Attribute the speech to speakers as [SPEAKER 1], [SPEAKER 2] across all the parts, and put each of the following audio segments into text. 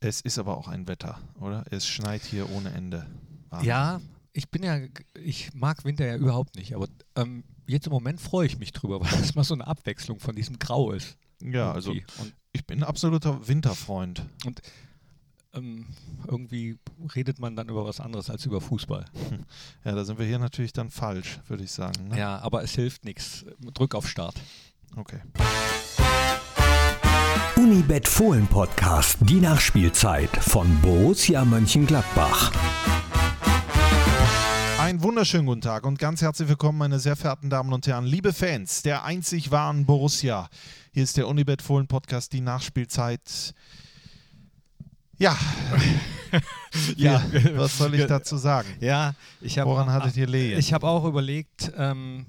[SPEAKER 1] Es ist aber auch ein Wetter, oder? Es schneit hier ohne Ende.
[SPEAKER 2] Wahnsinn. Ja, ich bin ja, ich mag Winter ja überhaupt nicht, aber ähm, jetzt im Moment freue ich mich drüber, weil es mal so eine Abwechslung von diesem Grau ist.
[SPEAKER 1] Ja, also und ich bin ein absoluter Winterfreund.
[SPEAKER 2] Und ähm, irgendwie redet man dann über was anderes als über Fußball.
[SPEAKER 1] Ja, da sind wir hier natürlich dann falsch, würde ich sagen. Ne?
[SPEAKER 2] Ja, aber es hilft nichts. Drück auf Start.
[SPEAKER 1] Okay.
[SPEAKER 3] Unibet Fohlen Podcast, die Nachspielzeit von Borussia Mönchengladbach.
[SPEAKER 1] Einen wunderschönen guten Tag und ganz herzlich willkommen, meine sehr verehrten Damen und Herren, liebe Fans der einzig wahren Borussia. Hier ist der Unibet Fohlen Podcast, die Nachspielzeit. Ja. ja, was soll ich dazu sagen?
[SPEAKER 2] Ja, ich habe.
[SPEAKER 1] Woran hattet ihr Lehen?
[SPEAKER 2] Ich habe auch überlegt, ähm,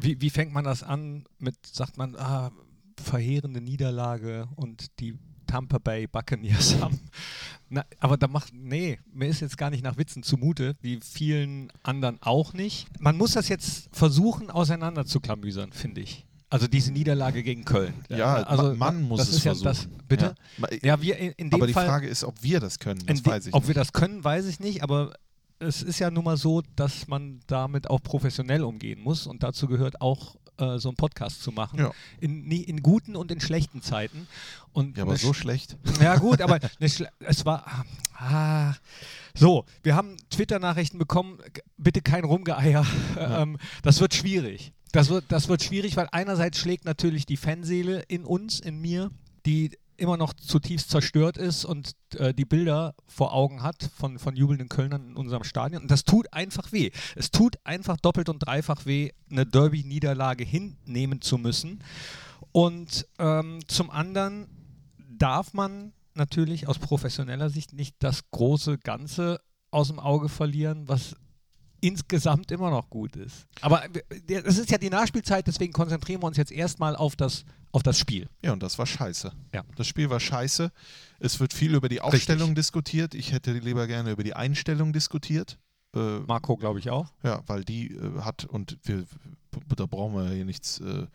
[SPEAKER 2] wie, wie fängt man das an? Mit sagt man, ah, verheerende Niederlage und die Tampa Bay Buccaneers haben. Na, aber da macht, nee, mir ist jetzt gar nicht nach Witzen zumute, wie vielen anderen auch nicht. Man muss das jetzt versuchen, auseinander zu klamüsern, finde ich. Also diese Niederlage gegen Köln.
[SPEAKER 1] Ja, also man muss es versuchen. Ja das,
[SPEAKER 2] bitte? Ja. ja, wir in, in dem
[SPEAKER 1] aber die
[SPEAKER 2] Fall,
[SPEAKER 1] Frage ist, ob wir das können. Das weiß ich
[SPEAKER 2] ob
[SPEAKER 1] nicht.
[SPEAKER 2] wir das können, weiß ich nicht, aber es ist ja nun mal so, dass man damit auch professionell umgehen muss und dazu gehört auch äh, so einen Podcast zu machen. Ja. In, in, guten und in schlechten Zeiten. Und
[SPEAKER 1] ja, aber so schlecht.
[SPEAKER 2] Ja, gut, aber es war. Ah, so, wir haben Twitter-Nachrichten bekommen. Bitte kein Rumgeeier. Ja. Ähm, das wird schwierig. Das wird, das wird schwierig, weil einerseits schlägt natürlich die Fanseele in uns, in mir, die immer noch zutiefst zerstört ist und äh, die Bilder vor Augen hat von, von jubelnden Kölnern in unserem Stadion. Und das tut einfach weh. Es tut einfach doppelt und dreifach weh, eine Derby-Niederlage hinnehmen zu müssen. Und ähm, zum anderen darf man natürlich aus professioneller Sicht nicht das große Ganze aus dem Auge verlieren, was insgesamt immer noch gut ist. Aber es ist ja die Nachspielzeit, deswegen konzentrieren wir uns jetzt erstmal auf das, auf das Spiel.
[SPEAKER 1] Ja, und das war scheiße. Ja. Das Spiel war scheiße. Es wird viel über die Aufstellung Richtig. diskutiert. Ich hätte lieber gerne über die Einstellung diskutiert.
[SPEAKER 2] Äh, Marco, glaube ich, auch.
[SPEAKER 1] Ja, weil die äh, hat, und wir, da brauchen wir hier nichts äh,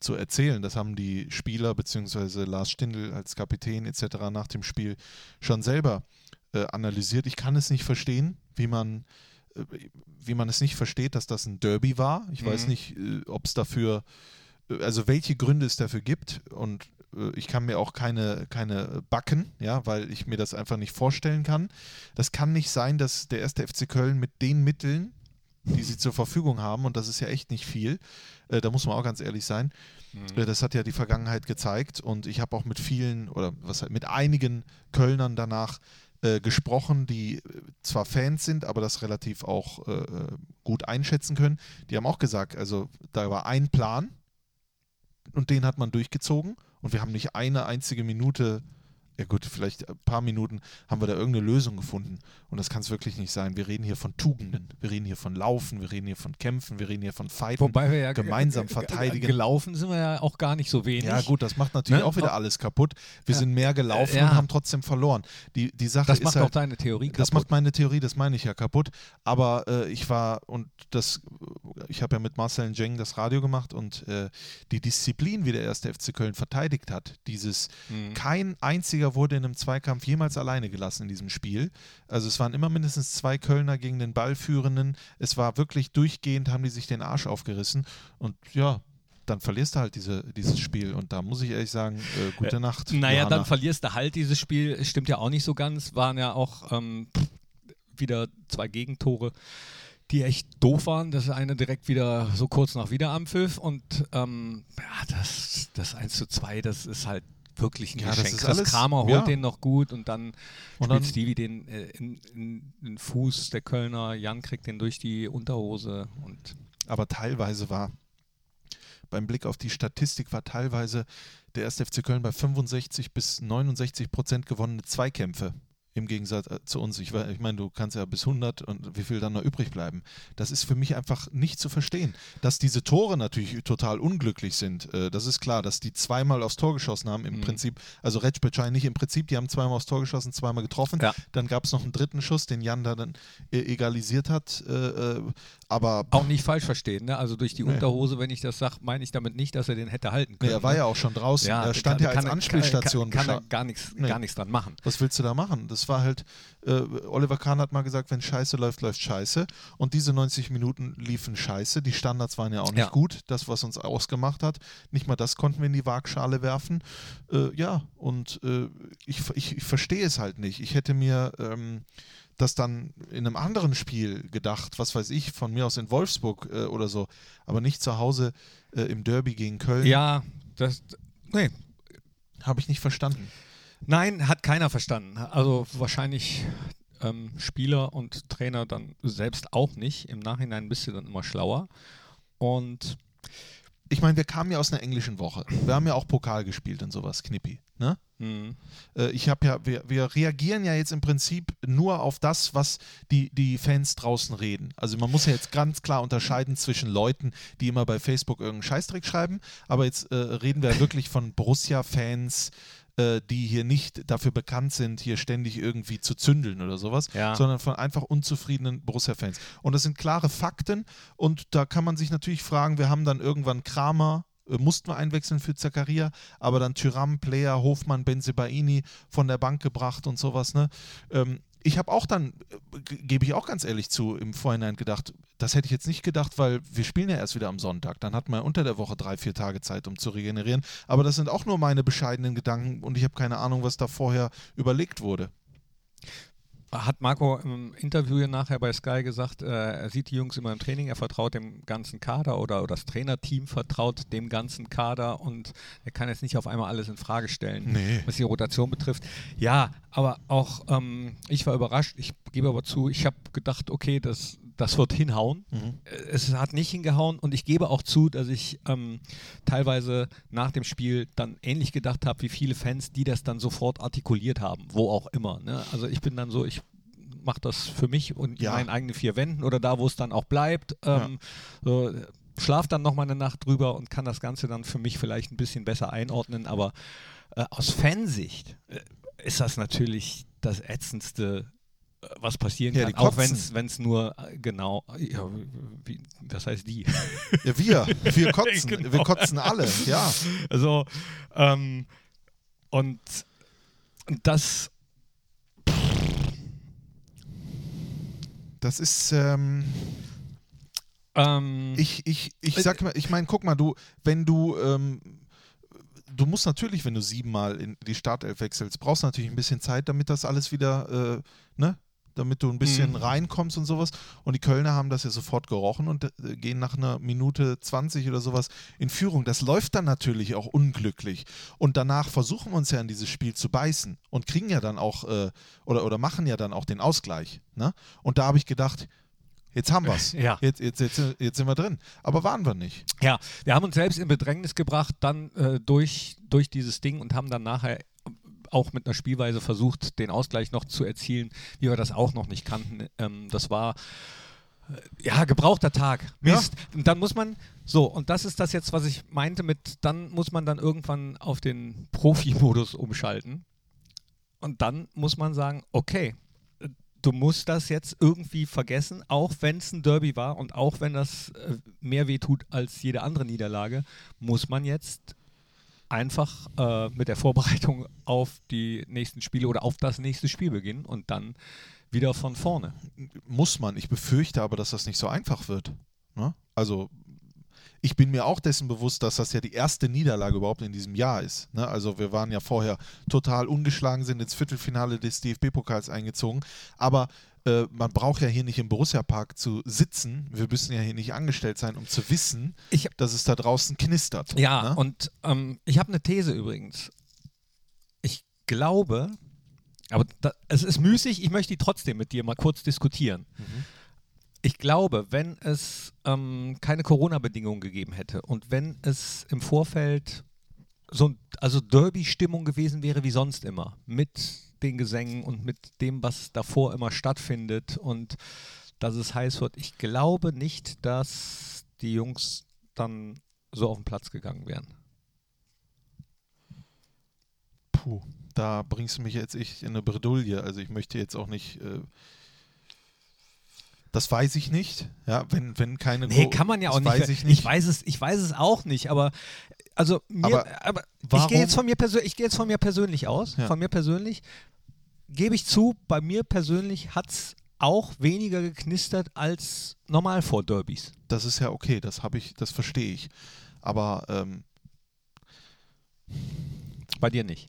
[SPEAKER 1] zu erzählen. Das haben die Spieler bzw. Lars Stindl als Kapitän etc. nach dem Spiel schon selber äh, analysiert. Ich kann es nicht verstehen, wie man wie man es nicht versteht, dass das ein Derby war. Ich mhm. weiß nicht, äh, ob es dafür, äh, also welche Gründe es dafür gibt und ich kann mir auch keine, keine backen, ja, weil ich mir das einfach nicht vorstellen kann. Das kann nicht sein, dass der erste FC Köln mit den Mitteln, die sie zur Verfügung haben, und das ist ja echt nicht viel, äh, da muss man auch ganz ehrlich sein, mhm. äh, das hat ja die Vergangenheit gezeigt und ich habe auch mit vielen oder was mit einigen Kölnern danach äh, gesprochen, die äh, zwar Fans sind, aber das relativ auch äh, äh, gut einschätzen können. Die haben auch gesagt, also da war ein Plan und den hat man durchgezogen und wir haben nicht eine einzige Minute ja gut, vielleicht ein paar Minuten haben wir da irgendeine Lösung gefunden. Und das kann es wirklich nicht sein. Wir reden hier von Tugenden, wir reden hier von Laufen, wir reden hier von Kämpfen, wir reden hier von Fighten.
[SPEAKER 2] Wobei wir ja
[SPEAKER 1] gemeinsam verteidigen.
[SPEAKER 2] Gelaufen sind wir ja auch gar nicht so wenig.
[SPEAKER 1] Ja gut, das macht natürlich ne? auch wieder alles kaputt. Wir ja. sind mehr gelaufen ja. und haben trotzdem verloren. Die, die Sache
[SPEAKER 2] das macht
[SPEAKER 1] halt,
[SPEAKER 2] auch deine Theorie kaputt.
[SPEAKER 1] Das macht meine Theorie, das meine ich ja kaputt. Aber äh, ich war, und das, ich habe ja mit Marcel Jeng das Radio gemacht und äh, die Disziplin, wie der erste FC Köln verteidigt hat, dieses, mhm. kein einziger wurde in einem Zweikampf jemals alleine gelassen in diesem Spiel. Also es waren immer mindestens zwei Kölner gegen den Ballführenden. Es war wirklich durchgehend, haben die sich den Arsch aufgerissen. Und ja, dann verlierst du halt diese, dieses Spiel. Und da muss ich ehrlich sagen, äh, gute äh, Nacht.
[SPEAKER 2] Naja, Johanna. dann verlierst du halt dieses Spiel. Stimmt ja auch nicht so ganz. Waren ja auch ähm, wieder zwei Gegentore die echt doof waren. Das eine direkt wieder so kurz nach Wiederanpfiff und ähm, ja, das, das 1 zu 2, das ist halt wirklich ein ja, Geschenk. Das, ist alles, Kramer holt ja. den noch gut und dann und spielt dann, Stevie den äh, in, in, in, Fuß, der Kölner, Jan kriegt den durch die Unterhose. Und
[SPEAKER 1] Aber teilweise war, beim Blick auf die Statistik, war teilweise der 1. FC Köln bei 65 bis 69 Prozent gewonnene Zweikämpfe im Gegensatz äh, zu uns. Ich, ich meine, du kannst ja bis 100 und wie viel dann noch übrig bleiben. Das ist für mich einfach nicht zu verstehen. Dass diese Tore natürlich total unglücklich sind, äh, das ist klar. Dass die zweimal aufs Tor geschossen haben, im mhm. Prinzip, also Retschbetschei nicht im Prinzip, die haben zweimal aufs Tor geschossen, zweimal getroffen. Ja. Dann gab es noch einen dritten Schuss, den Jan da dann äh, egalisiert hat. Äh, äh aber
[SPEAKER 2] auch nicht falsch verstehen, ne? Also durch die nee. Unterhose, wenn ich das sage, meine ich damit nicht, dass er den hätte halten können.
[SPEAKER 1] Nee, er war
[SPEAKER 2] ne?
[SPEAKER 1] ja auch schon draußen. Ja, er stand kann, ja als kann, Anspielstation.
[SPEAKER 2] Kann, kann, kann er gar nichts, nee. gar nichts dran machen.
[SPEAKER 1] Was willst du da machen? Das war halt, äh, Oliver Kahn hat mal gesagt, wenn Scheiße läuft, läuft Scheiße. Und diese 90 Minuten liefen Scheiße. Die Standards waren ja auch nicht ja. gut. Das, was uns ausgemacht hat. Nicht mal das konnten wir in die Waagschale werfen. Äh, ja, und äh, ich, ich, ich verstehe es halt nicht. Ich hätte mir ähm, das dann in einem anderen Spiel gedacht, was weiß ich, von mir aus in Wolfsburg äh, oder so, aber nicht zu Hause äh, im Derby gegen Köln.
[SPEAKER 2] Ja, das, nee.
[SPEAKER 1] Habe ich nicht verstanden.
[SPEAKER 2] Nein, hat keiner verstanden. Also wahrscheinlich ähm, Spieler und Trainer dann selbst auch nicht. Im Nachhinein bist du dann immer schlauer. Und
[SPEAKER 1] ich meine, wir kamen ja aus einer englischen Woche. Wir haben ja auch Pokal gespielt und sowas, Knippi. Ne? Mhm. Äh, ich habe ja, wir, wir reagieren ja jetzt im Prinzip nur auf das, was die, die Fans draußen reden. Also man muss ja jetzt ganz klar unterscheiden zwischen Leuten, die immer bei Facebook irgendeinen Scheißdreck schreiben, aber jetzt äh, reden wir wirklich von Borussia-Fans, äh, die hier nicht dafür bekannt sind, hier ständig irgendwie zu zündeln oder sowas, ja. sondern von einfach unzufriedenen Borussia-Fans. Und das sind klare Fakten und da kann man sich natürlich fragen, wir haben dann irgendwann Kramer, äh, mussten wir einwechseln für Zakaria, aber dann Tyram, Player, Hofmann, Benzebaini von der Bank gebracht und sowas. Ne? Ähm, ich habe auch dann, äh, gebe ich auch ganz ehrlich zu, im Vorhinein gedacht, das hätte ich jetzt nicht gedacht, weil wir spielen ja erst wieder am Sonntag. Dann hat man unter der Woche drei, vier Tage Zeit, um zu regenerieren. Aber das sind auch nur meine bescheidenen Gedanken und ich habe keine Ahnung, was da vorher überlegt wurde
[SPEAKER 2] hat Marco im Interview hier nachher bei Sky gesagt, äh, er sieht die Jungs immer im Training, er vertraut dem ganzen Kader oder, oder das Trainerteam vertraut dem ganzen Kader und er kann jetzt nicht auf einmal alles in Frage stellen, nee. was die Rotation betrifft. Ja, aber auch ähm, ich war überrascht, ich gebe aber zu, ich habe gedacht, okay, das, das wird hinhauen. Mhm. Es hat nicht hingehauen und ich gebe auch zu, dass ich ähm, teilweise nach dem Spiel dann ähnlich gedacht habe wie viele Fans, die das dann sofort artikuliert haben, wo auch immer. Ne? Also ich bin dann so, ich mache das für mich und ja. in meinen eigenen vier Wänden oder da, wo es dann auch bleibt. Ähm, ja. so, schlaf dann nochmal eine Nacht drüber und kann das Ganze dann für mich vielleicht ein bisschen besser einordnen. Aber äh, aus Fansicht äh, ist das natürlich das ätzendste was passieren ja, kann, auch wenn es nur äh, genau, ja, wie, das heißt die.
[SPEAKER 1] Ja, wir, wir kotzen, genau. wir kotzen alle, ja.
[SPEAKER 2] Also, ähm, und, das.
[SPEAKER 1] Das ist, ähm, ähm, ich, ich, ich äh, sag mal, ich meine, guck mal, du, wenn du, ähm, du musst natürlich, wenn du siebenmal in die Startelf wechselst, brauchst du natürlich ein bisschen Zeit, damit das alles wieder, äh, ne, damit du ein bisschen mhm. reinkommst und sowas. Und die Kölner haben das ja sofort gerochen und äh, gehen nach einer Minute 20 oder sowas in Führung. Das läuft dann natürlich auch unglücklich. Und danach versuchen wir uns ja in dieses Spiel zu beißen und kriegen ja dann auch äh, oder, oder machen ja dann auch den Ausgleich. Ne? Und da habe ich gedacht, Jetzt haben wir es. Ja. Jetzt, jetzt, jetzt, jetzt, sind wir drin. Aber waren wir nicht.
[SPEAKER 2] Ja, wir haben uns selbst in Bedrängnis gebracht, dann äh, durch, durch dieses Ding und haben dann nachher auch mit einer Spielweise versucht, den Ausgleich noch zu erzielen, wie wir das auch noch nicht kannten. Ähm, das war äh, ja, gebrauchter Tag. Mist. Ja. Und dann muss man, so, und das ist das jetzt, was ich meinte mit, dann muss man dann irgendwann auf den Profi-Modus umschalten. Und dann muss man sagen, okay, du musst das jetzt irgendwie vergessen, auch wenn es ein Derby war und auch wenn das äh, mehr wehtut als jede andere Niederlage, muss man jetzt einfach äh, mit der Vorbereitung auf die nächsten Spiele oder auf das nächste Spiel beginnen und dann wieder von vorne.
[SPEAKER 1] Muss man. Ich befürchte aber, dass das nicht so einfach wird. Ne? Also ich bin mir auch dessen bewusst, dass das ja die erste Niederlage überhaupt in diesem Jahr ist. Ne? Also wir waren ja vorher total ungeschlagen, sind ins Viertelfinale des DFB-Pokals eingezogen. Aber äh, man braucht ja hier nicht im Borussia-Park zu sitzen. Wir müssen ja hier nicht angestellt sein, um zu wissen, ich, dass es da draußen knistert.
[SPEAKER 2] Ja, ne? und ähm, ich habe eine These übrigens. Ich glaube, aber da, es ist müßig, ich möchte die trotzdem mit dir mal kurz diskutieren. Mhm. Ich glaube, wenn es ähm, keine Corona-Bedingungen gegeben hätte und wenn es im Vorfeld so also Derby-Stimmung gewesen wäre wie sonst immer, mit den Gesängen und mit dem, was davor immer stattfindet und dass es heiß wird. Ich glaube nicht, dass die Jungs dann so auf den Platz gegangen wären.
[SPEAKER 1] Puh, da bringst du mich jetzt ich in eine Bredouille. Also ich möchte jetzt auch nicht. Äh, das weiß ich nicht. Ja, wenn, wenn keine.
[SPEAKER 2] Nee,
[SPEAKER 1] Go
[SPEAKER 2] kann man ja auch nicht.
[SPEAKER 1] Weiß ich nicht.
[SPEAKER 2] Ich weiß es, ich weiß es auch nicht, aber also mir,
[SPEAKER 1] Aber
[SPEAKER 2] aber, ich gehe jetzt von mir persönlich, ich gehe jetzt von mir persönlich aus.
[SPEAKER 1] Ja.
[SPEAKER 2] Von mir persönlich gebe ich zu, bei mir persönlich hat es auch weniger geknistert als normal vor Derbys.
[SPEAKER 1] Das ist ja okay, das habe ich, das verstehe ich. Aber ähm,
[SPEAKER 2] Bei dir nicht.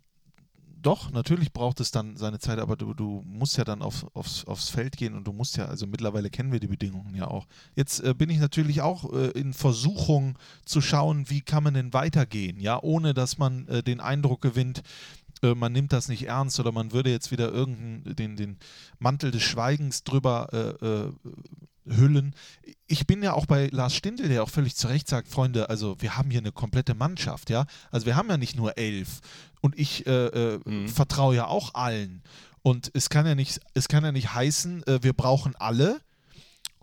[SPEAKER 1] Doch, natürlich braucht es dann seine Zeit, aber du, du musst ja dann auf, aufs, aufs Feld gehen und du musst ja, also mittlerweile kennen wir die Bedingungen ja auch. Jetzt äh, bin ich natürlich auch äh, in Versuchung zu schauen, wie kann man denn weitergehen, ja, ohne dass man äh, den Eindruck gewinnt, äh, man nimmt das nicht ernst oder man würde jetzt wieder irgendeinen den, den Mantel des Schweigens drüber äh, äh, hüllen. Ich bin ja auch bei Lars Stindl, der auch völlig zu Recht sagt, Freunde, also wir haben hier eine komplette Mannschaft, ja. Also wir haben ja nicht nur elf. Und ich äh, äh,
[SPEAKER 2] Mhm.
[SPEAKER 1] vertraue ja auch allen. Und es kann ja nicht, es kann ja nicht heißen, äh, wir brauchen alle.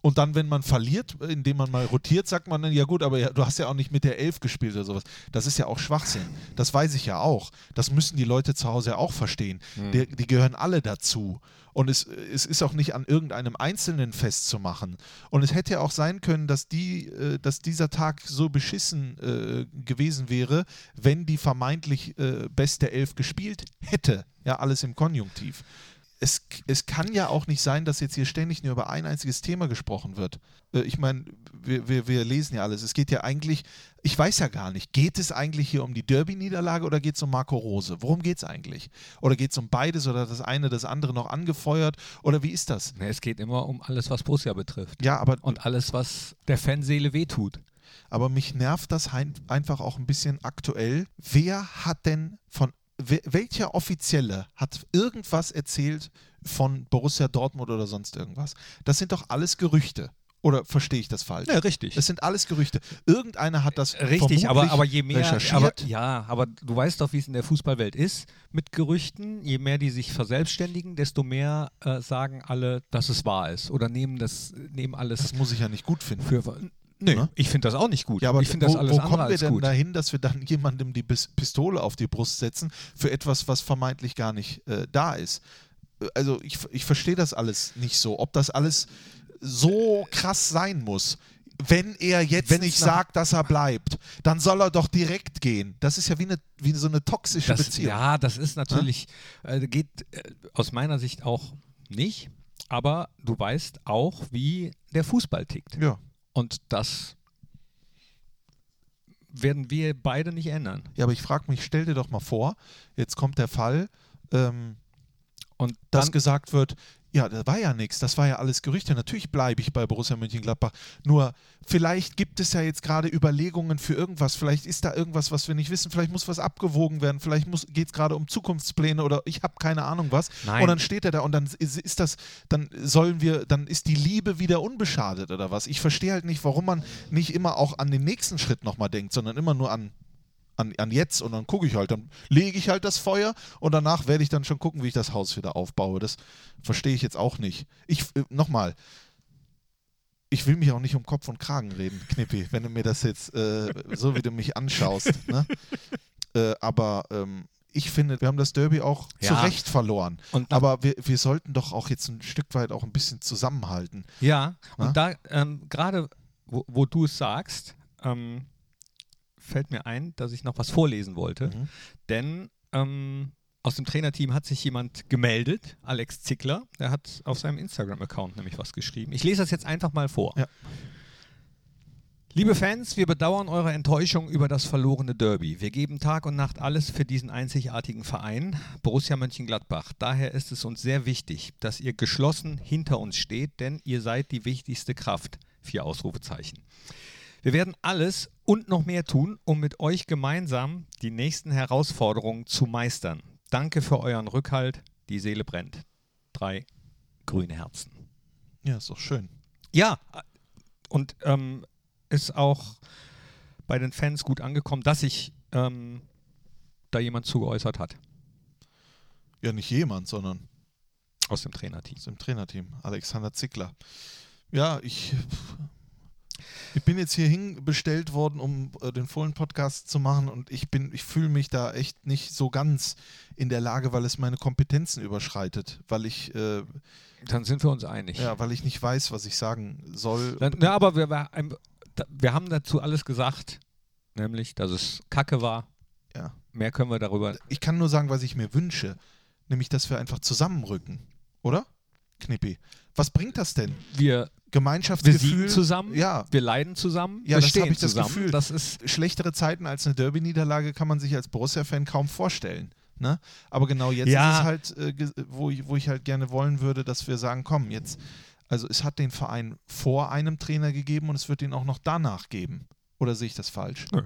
[SPEAKER 1] Und dann, wenn man verliert, indem man mal rotiert, sagt man dann, ja gut, aber du hast ja auch nicht mit der Elf gespielt oder sowas. Das ist ja auch Schwachsinn. Das weiß ich ja auch. Das müssen die Leute zu Hause ja auch verstehen. Die, die gehören alle dazu. Und es, es ist auch nicht an irgendeinem Einzelnen festzumachen. Und es hätte ja auch sein können, dass, die, äh, dass dieser Tag so beschissen äh, gewesen wäre, wenn die vermeintlich äh, beste Elf gespielt hätte. Ja, alles im Konjunktiv es, es kann ja auch nicht sein, dass jetzt hier ständig nur über ein einziges Thema gesprochen wird. Äh, Ich meine, wir, wir, wir lesen ja alles. Es geht ja eigentlich, ich weiß ja gar nicht, geht es eigentlich hier um die Derby-Niederlage oder geht es um Marco Rose? Worum geht es eigentlich? Oder geht es um beides oder das eine das andere noch angefeuert? Oder wie ist das?
[SPEAKER 2] Es geht immer um alles, was Borussia betrifft.
[SPEAKER 1] Ja, aber,
[SPEAKER 2] Und alles, was der Fanseele wehtut.
[SPEAKER 1] aber mich nervt das einfach auch ein bisschen aktuell. Wer hat denn von welcher Offizielle hat irgendwas erzählt von Borussia Dortmund oder sonst irgendwas? Das sind doch alles Gerüchte. Oder verstehe ich das falsch?
[SPEAKER 2] Ja, richtig.
[SPEAKER 1] Das sind alles Gerüchte. Irgendeiner hat das
[SPEAKER 2] Richtig, aber, aber je mehr, aber, ja, aber du weißt doch, wie es in der Fußballwelt ist mit Gerüchten. Je mehr die sich verselbstständigen, desto mehr äh, sagen alle, dass es wahr ist oder nehmen das, nehmen alles
[SPEAKER 1] das muss ich ja nicht gut finden.
[SPEAKER 2] für. Nee,
[SPEAKER 1] Ne?
[SPEAKER 2] ich finde das auch nicht gut.
[SPEAKER 1] Ja, aber
[SPEAKER 2] ich finde das
[SPEAKER 1] wo,
[SPEAKER 2] alles
[SPEAKER 1] wo kommen wir denn
[SPEAKER 2] gut.
[SPEAKER 1] dahin, dass wir dann jemandem die Pistole auf die Brust setzen für etwas, was vermeintlich gar nicht äh, da ist? Äh, Also ich, ich verstehe das alles nicht so, ob das alles so krass sein muss. Wenn er jetzt
[SPEAKER 2] Wenn's
[SPEAKER 1] nicht
[SPEAKER 2] nach-
[SPEAKER 1] sagt, dass er bleibt, dann soll er doch direkt gehen. Das ist ja wie, eine, wie so eine toxische
[SPEAKER 2] Das,
[SPEAKER 1] Beziehung.
[SPEAKER 2] ja, das ist natürlich, äh, geht äh, aus meiner Sicht auch nicht. Aber du weißt auch, wie der Fußball tickt.
[SPEAKER 1] ja.
[SPEAKER 2] Und das werden wir beide nicht ändern.
[SPEAKER 1] Ja, aber ich frage mich, stell dir doch mal vor, jetzt kommt der Fall, ähm,
[SPEAKER 2] Und
[SPEAKER 1] dass
[SPEAKER 2] dann,
[SPEAKER 1] gesagt wird, ja, da war ja nichts, das war ja alles Gerüchte. Natürlich bleibe ich bei Borussia Mönchengladbach. Nur vielleicht gibt es ja jetzt gerade Überlegungen für irgendwas. Vielleicht ist da irgendwas, was wir nicht wissen. Vielleicht muss was abgewogen werden. Vielleicht geht es gerade um Zukunftspläne oder ich habe keine Ahnung was.
[SPEAKER 2] Nein.
[SPEAKER 1] Und dann steht er da und dann ist, ist das, dann sollen wir, dann ist die Liebe wieder unbeschadet oder was. Ich verstehe halt nicht, warum man nicht immer auch an den nächsten Schritt nochmal denkt, sondern immer nur an an, an jetzt und dann gucke ich halt, dann lege ich halt das Feuer und danach werde ich dann schon gucken, wie ich das Haus wieder aufbaue. Das verstehe ich jetzt auch nicht. Ich, äh, nochmal, ich will mich auch nicht um Kopf und Kragen reden, Knippi, wenn du mir das jetzt, äh, so wie du mich anschaust. Ne? Äh, aber ähm, ich finde, wir haben das Derby auch zu
[SPEAKER 2] Ja.
[SPEAKER 1] Recht verloren.
[SPEAKER 2] und
[SPEAKER 1] Aber wir, wir sollten doch auch jetzt ein Stück weit auch ein bisschen zusammenhalten.
[SPEAKER 2] ja,
[SPEAKER 1] Na?
[SPEAKER 2] und da ähm, gerade, wo, wo du es sagst, ähm, fällt mir ein, dass ich noch was vorlesen wollte.
[SPEAKER 1] Mhm.
[SPEAKER 2] Denn ähm, aus dem Trainerteam hat sich jemand gemeldet, Alex Zickler. Der hat auf seinem Instagram-Account nämlich was geschrieben. Ich lese das jetzt einfach mal vor.
[SPEAKER 1] Ja.
[SPEAKER 2] Liebe Fans, wir bedauern eure Enttäuschung über das verlorene Derby. Wir geben Tag und Nacht alles für diesen einzigartigen Verein, Borussia Mönchengladbach. Daher ist es uns sehr wichtig, dass ihr geschlossen hinter uns steht, denn ihr seid die wichtigste Kraft. Vier Ausrufezeichen. Wir werden alles und noch mehr tun, um mit euch gemeinsam die nächsten Herausforderungen zu meistern. Danke für euren Rückhalt. Die Seele brennt. Drei grüne Herzen.
[SPEAKER 1] Ja, ist doch schön.
[SPEAKER 2] Ja, und ähm, ist auch bei den Fans gut angekommen, dass sich ähm, da jemand zugeäußert hat.
[SPEAKER 1] Ja, nicht jemand, sondern
[SPEAKER 2] Aus dem Trainerteam.
[SPEAKER 1] aus dem Trainerteam. Alexander Zickler. Ja, ich, ich bin jetzt hier hinbestellt worden, um äh, den Fohlen-Podcast zu machen und ich bin, ich fühle mich da echt nicht so ganz in der Lage, weil es meine Kompetenzen überschreitet, weil ich, äh,
[SPEAKER 2] Dann sind wir uns einig.
[SPEAKER 1] ja, weil ich nicht weiß, was ich sagen soll.
[SPEAKER 2] Dann, na, aber wir, wir haben dazu alles gesagt, nämlich, dass es Kacke war.
[SPEAKER 1] Ja.
[SPEAKER 2] Mehr können wir darüber.
[SPEAKER 1] Ich kann nur sagen, was ich mir wünsche, nämlich, dass wir einfach zusammenrücken, oder? Knippi. Was bringt das denn?
[SPEAKER 2] Wir, wir
[SPEAKER 1] Gemeinschaftsgefühl?
[SPEAKER 2] siegen zusammen,
[SPEAKER 1] Ja,
[SPEAKER 2] wir leiden zusammen,
[SPEAKER 1] Ja,
[SPEAKER 2] wir
[SPEAKER 1] das
[SPEAKER 2] stehen
[SPEAKER 1] ich das
[SPEAKER 2] zusammen.
[SPEAKER 1] Gefühl.
[SPEAKER 2] Das ist
[SPEAKER 1] schlechtere Zeiten als eine Derby-Niederlage kann man sich als Borussia-Fan kaum vorstellen. Ne? Aber genau jetzt
[SPEAKER 2] Ja.
[SPEAKER 1] ist es halt, äh, wo, ich, wo ich halt gerne wollen würde, dass wir sagen, komm, jetzt, also es hat den Verein vor einem Trainer gegeben und es wird ihn auch noch danach geben. Oder sehe ich das falsch?
[SPEAKER 2] Nö.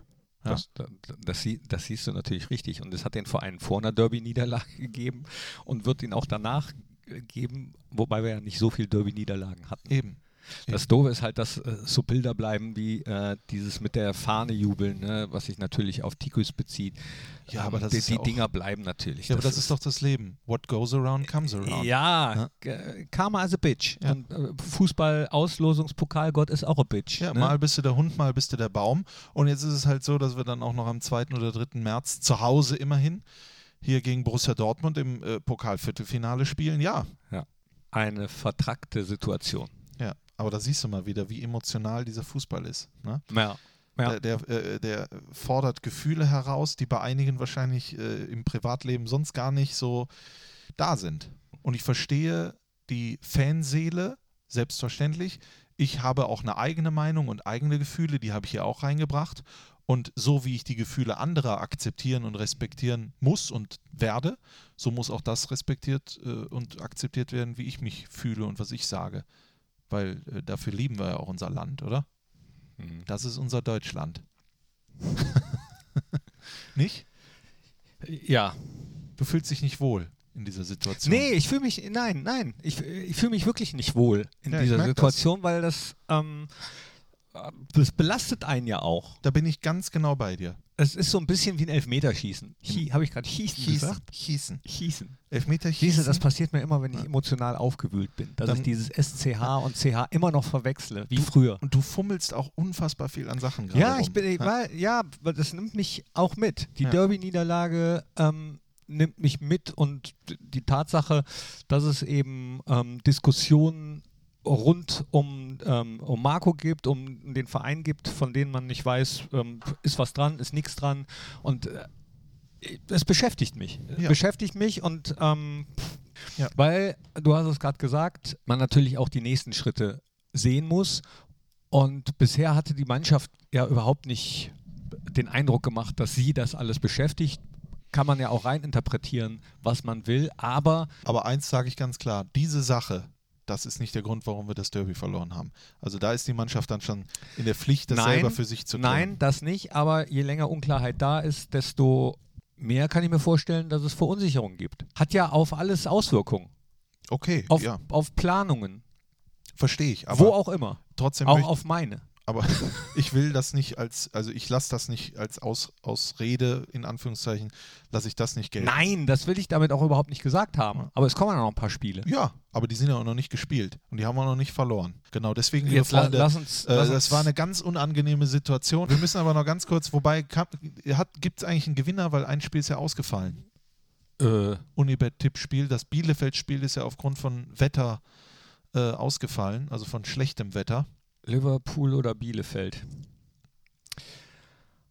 [SPEAKER 1] Ja.
[SPEAKER 2] Das, das, das, das siehst du natürlich richtig. Und es hat den Verein vor einer Derby-Niederlage gegeben und wird ihn auch danach geben, wobei wir ja nicht so viel Derby-Niederlagen hatten.
[SPEAKER 1] Eben.
[SPEAKER 2] Das Doofe ist halt, dass äh, so Bilder bleiben wie äh, dieses mit der Fahne jubeln, ne, was sich natürlich auf Tikus bezieht.
[SPEAKER 1] Ja,
[SPEAKER 2] Ähm,
[SPEAKER 1] aber das
[SPEAKER 2] die,
[SPEAKER 1] ist
[SPEAKER 2] die
[SPEAKER 1] ja
[SPEAKER 2] Dinger bleiben natürlich.
[SPEAKER 1] Ja, aber das ist doch das Leben. What goes around comes around.
[SPEAKER 2] Ja, g- Karma is a bitch.
[SPEAKER 1] Ja.
[SPEAKER 2] Und äh, Fußball-Auslosungspokalgott ist auch a bitch.
[SPEAKER 1] Ja,
[SPEAKER 2] ne?
[SPEAKER 1] mal bist du der Hund, mal bist du der Baum. Und jetzt ist es halt so, dass wir dann auch noch am 2. oder 3. März zu Hause immerhin hier gegen Borussia Dortmund im äh, Pokalviertelfinale spielen. Ja,
[SPEAKER 2] Eine vertrackte Situation.
[SPEAKER 1] ja. Aber da siehst du mal wieder, wie emotional dieser Fußball ist. Ne?
[SPEAKER 2] Ja. Ja.
[SPEAKER 1] Der, der, äh, der fordert Gefühle heraus, die bei einigen wahrscheinlich äh, im Privatleben sonst gar nicht so da sind. Und ich verstehe die Fanseele, selbstverständlich. Ich habe auch eine eigene Meinung und eigene Gefühle, die habe ich hier auch reingebracht. Und so wie ich die Gefühle anderer akzeptieren und respektieren muss und werde, so muss auch das respektiert äh, und akzeptiert werden, wie ich mich fühle und was ich sage. Weil äh, dafür lieben wir ja auch unser Land, oder?
[SPEAKER 2] Mhm.
[SPEAKER 1] Das ist unser Deutschland. nicht?
[SPEAKER 2] ja.
[SPEAKER 1] Du fühlst dich nicht wohl in dieser Situation.
[SPEAKER 2] Nee, ich fühle mich, nein, nein, ich, ich fühle mich wirklich nicht wohl in
[SPEAKER 1] Ja,
[SPEAKER 2] dieser Situation, weil das, ähm, äh, das belastet einen ja auch.
[SPEAKER 1] Da bin ich ganz genau bei dir.
[SPEAKER 2] Es ist so ein bisschen wie ein Elfmeterschießen. Hi, Habe ich gerade Schießen gesagt?
[SPEAKER 1] Schießen.
[SPEAKER 2] Schießen.
[SPEAKER 1] Elfmeter
[SPEAKER 2] Siehst du,
[SPEAKER 1] schießen.
[SPEAKER 2] das passiert mir immer, wenn ich emotional aufgewühlt bin, dass
[SPEAKER 1] Dann-
[SPEAKER 2] ich dieses SCH und CH immer noch verwechsle, wie früher.
[SPEAKER 1] Und du fummelst auch unfassbar viel an Sachen gerade
[SPEAKER 2] Ja,
[SPEAKER 1] rum.
[SPEAKER 2] ich bin, ich,
[SPEAKER 1] Ja.
[SPEAKER 2] weil, ja, das nimmt mich auch mit. Die
[SPEAKER 1] Ja.
[SPEAKER 2] Derby-Niederlage ähm, nimmt mich mit und die Tatsache, dass es eben ähm, Diskussionen rund um, ähm, um Marco gibt, um den Verein gibt, von denen man nicht weiß, ähm, ist was dran, ist nichts dran und äh, es beschäftigt mich.
[SPEAKER 1] Ja.
[SPEAKER 2] Beschäftigt mich und ähm,
[SPEAKER 1] Ja.
[SPEAKER 2] weil, du hast es gerade gesagt, man natürlich auch die nächsten Schritte sehen muss. Und bisher hatte die Mannschaft ja überhaupt nicht den Eindruck gemacht, dass sie das alles beschäftigt. Kann man ja auch reininterpretieren, was man will. Aber
[SPEAKER 1] Aber eins sage ich ganz klar: diese Sache, das ist nicht der Grund, warum wir das Derby verloren haben. Also da ist die Mannschaft dann schon in der Pflicht, das
[SPEAKER 2] Nein,
[SPEAKER 1] selber für sich zu klären.
[SPEAKER 2] nein, das nicht. Aber je länger Unklarheit da ist, desto mehr kann ich mir vorstellen, dass es Verunsicherung gibt. Hat ja auf alles Auswirkungen.
[SPEAKER 1] Okay,
[SPEAKER 2] Auf,
[SPEAKER 1] ja,
[SPEAKER 2] auf Planungen.
[SPEAKER 1] verstehe ich. Aber
[SPEAKER 2] wo auch immer.
[SPEAKER 1] trotzdem
[SPEAKER 2] Auch auf meine.
[SPEAKER 1] Aber ich will das nicht als, also ich lasse das nicht als Aus, Ausrede, in Anführungszeichen, lasse ich das nicht gelten.
[SPEAKER 2] Nein, das will ich damit auch überhaupt nicht gesagt haben. Aber es kommen ja noch ein paar Spiele.
[SPEAKER 1] Ja, aber die sind ja auch noch nicht gespielt und die haben wir noch nicht verloren. Genau, deswegen, liebe
[SPEAKER 2] Jetzt la
[SPEAKER 1] Freunde,
[SPEAKER 2] lass uns.
[SPEAKER 1] äh,
[SPEAKER 2] lass
[SPEAKER 1] das
[SPEAKER 2] uns
[SPEAKER 1] war eine ganz unangenehme Situation. Wir müssen aber noch ganz kurz, wobei, gibt es eigentlich einen Gewinner, weil ein Spiel ist ja ausgefallen.
[SPEAKER 2] äh,
[SPEAKER 1] Unibet-Tippspiel, das Bielefeld-Spiel ist ja aufgrund von Wetter äh, ausgefallen, also von schlechtem Wetter.
[SPEAKER 2] Liverpool oder Bielefeld.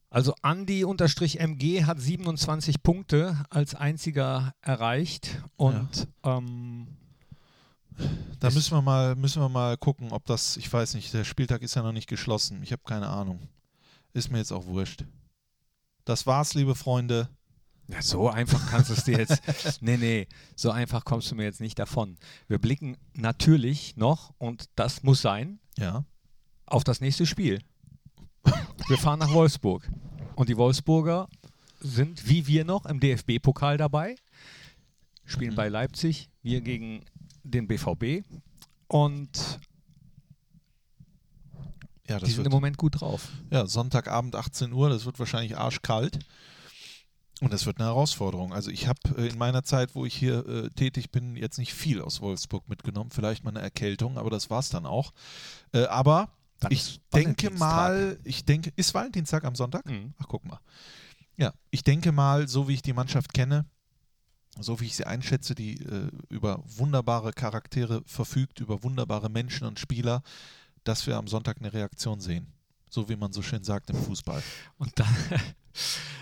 [SPEAKER 2] Also Andi-MG hat 27 Punkte als einziger erreicht. Und ähm,
[SPEAKER 1] Da müssen wir mal, müssen wir mal gucken, ob das, ich weiß nicht, der Spieltag ist ja noch nicht geschlossen. Ich habe keine Ahnung. Ist mir jetzt auch wurscht. Das war's, liebe Freunde.
[SPEAKER 2] ja, so einfach kannst du es dir jetzt. nee, nee, so einfach kommst du mir jetzt nicht davon. Wir blicken natürlich noch, und das muss sein,
[SPEAKER 1] Ja.
[SPEAKER 2] Auf das nächste Spiel. Wir fahren nach Wolfsburg. Und die Wolfsburger sind wie wir noch im DFB-Pokal dabei, spielen bei Leipzig, wir gegen den BVB. Und
[SPEAKER 1] Ja,
[SPEAKER 2] die
[SPEAKER 1] das
[SPEAKER 2] sind im Moment gut drauf.
[SPEAKER 1] ja, Sonntagabend 18 Uhr, das wird wahrscheinlich arschkalt. Und das wird eine Herausforderung. Also ich habe äh, in meiner Zeit, wo ich hier äh, tätig bin, jetzt nicht viel aus Wolfsburg mitgenommen. Vielleicht mal eine Erkältung, aber das war es dann auch. Äh, aber ich denke mal, ich denke, ist Valentinstag am Sonntag?
[SPEAKER 2] Mhm.
[SPEAKER 1] Ach, guck mal. Ja, ich denke mal, so wie ich die Mannschaft kenne, so wie ich sie einschätze, die äh, über wunderbare Charaktere verfügt, über wunderbare Menschen und Spieler, dass wir am Sonntag eine Reaktion sehen. So wie man so schön sagt im Fußball.
[SPEAKER 2] Und da,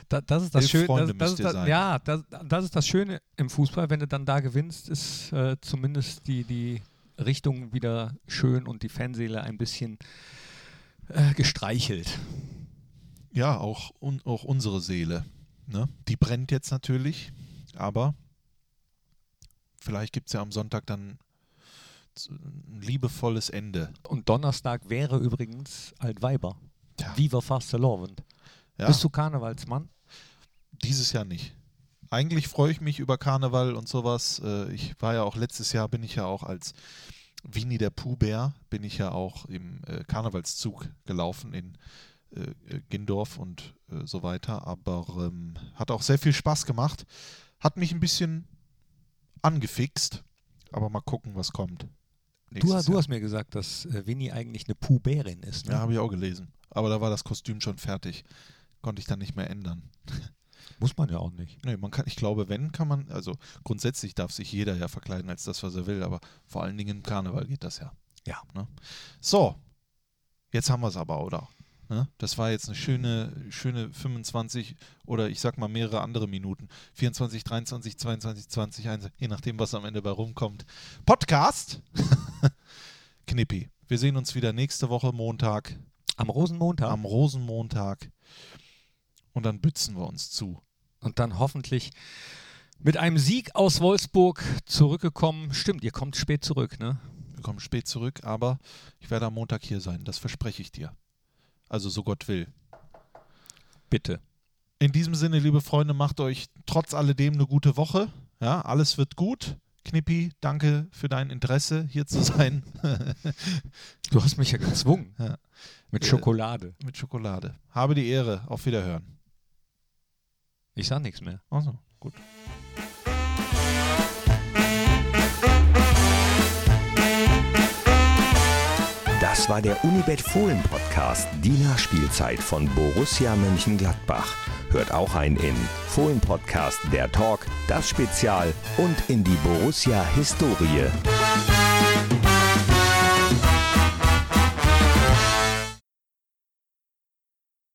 [SPEAKER 2] da, das ist das Schöne. Das, das ist das, ja, das, das ist das Schöne im Fußball. Wenn du dann da gewinnst, ist äh, zumindest die, die Richtung wieder schön und die Fanseele ein bisschen äh, gestreichelt.
[SPEAKER 1] Ja, auch, un, auch unsere Seele. Ne? Die brennt jetzt natürlich, aber vielleicht gibt es ja am Sonntag dann ein liebevolles Ende.
[SPEAKER 2] Und Donnerstag wäre übrigens Altweiber.
[SPEAKER 1] Ja.
[SPEAKER 2] Viva Fastelovend.
[SPEAKER 1] Ja,
[SPEAKER 2] Bist du Karnevalsmann?
[SPEAKER 1] dieses Jahr nicht. Eigentlich freue ich mich über Karneval und sowas. Äh, Ich war ja auch letztes Jahr, bin ich ja auch als Winnie der Pooh-Bär, bin ich ja auch im äh, Karnevalszug gelaufen in äh, Gindorf und so weiter. Aber ähm, hat auch sehr viel Spaß gemacht. Hat mich ein bisschen angefixt. Aber mal gucken, was kommt.
[SPEAKER 2] Du, du hast mir gesagt, dass Winnie eigentlich eine Puh-Bärin ist. Ne?
[SPEAKER 1] Ja, habe ich auch gelesen. Aber da war das Kostüm schon fertig. Konnte ich dann nicht mehr ändern.
[SPEAKER 2] Muss man ja auch nicht.
[SPEAKER 1] Nee, man kann, ich glaube, wenn, kann man, also grundsätzlich darf sich jeder ja verkleiden als das, was er will, aber vor allen Dingen im Karneval geht das ja.
[SPEAKER 2] Ja.
[SPEAKER 1] Ne? So, jetzt haben wir es aber, oder? Ne? Das war jetzt eine schöne, schöne 25 oder ich sag mal mehrere andere Minuten. 24, 23, 22, 20, 1, je nachdem, was am Ende bei rumkommt. Podcast. Knippi. Wir sehen uns wieder nächste Woche Montag,
[SPEAKER 2] Am Rosenmontag.
[SPEAKER 1] am Rosenmontag. Und dann bützen wir uns zu.
[SPEAKER 2] Und dann hoffentlich mit einem Sieg aus Wolfsburg zurückgekommen. Stimmt, ihr kommt spät zurück, ne?
[SPEAKER 1] Wir kommen spät zurück, aber ich werde am Montag hier sein. Das verspreche ich dir. Also so Gott will.
[SPEAKER 2] Bitte.
[SPEAKER 1] In diesem Sinne, liebe Freunde, macht euch trotz alledem eine gute Woche. Ja, alles wird gut. Knippi, danke für dein Interesse, hier zu sein.
[SPEAKER 2] Du hast mich ja gezwungen.
[SPEAKER 1] Ja.
[SPEAKER 2] Mit
[SPEAKER 1] Äh,
[SPEAKER 2] Schokolade.
[SPEAKER 1] Mit Schokolade. Habe die Ehre. Auf Wiederhören.
[SPEAKER 2] Ich sag nichts mehr.
[SPEAKER 1] Also, gut.
[SPEAKER 3] Das war der Unibet Fohlen Podcast, die Nachspielzeit von Borussia Mönchengladbach. Hört auch ein in Fohlen Podcast, der Talk, das Spezial und in die Borussia Historie.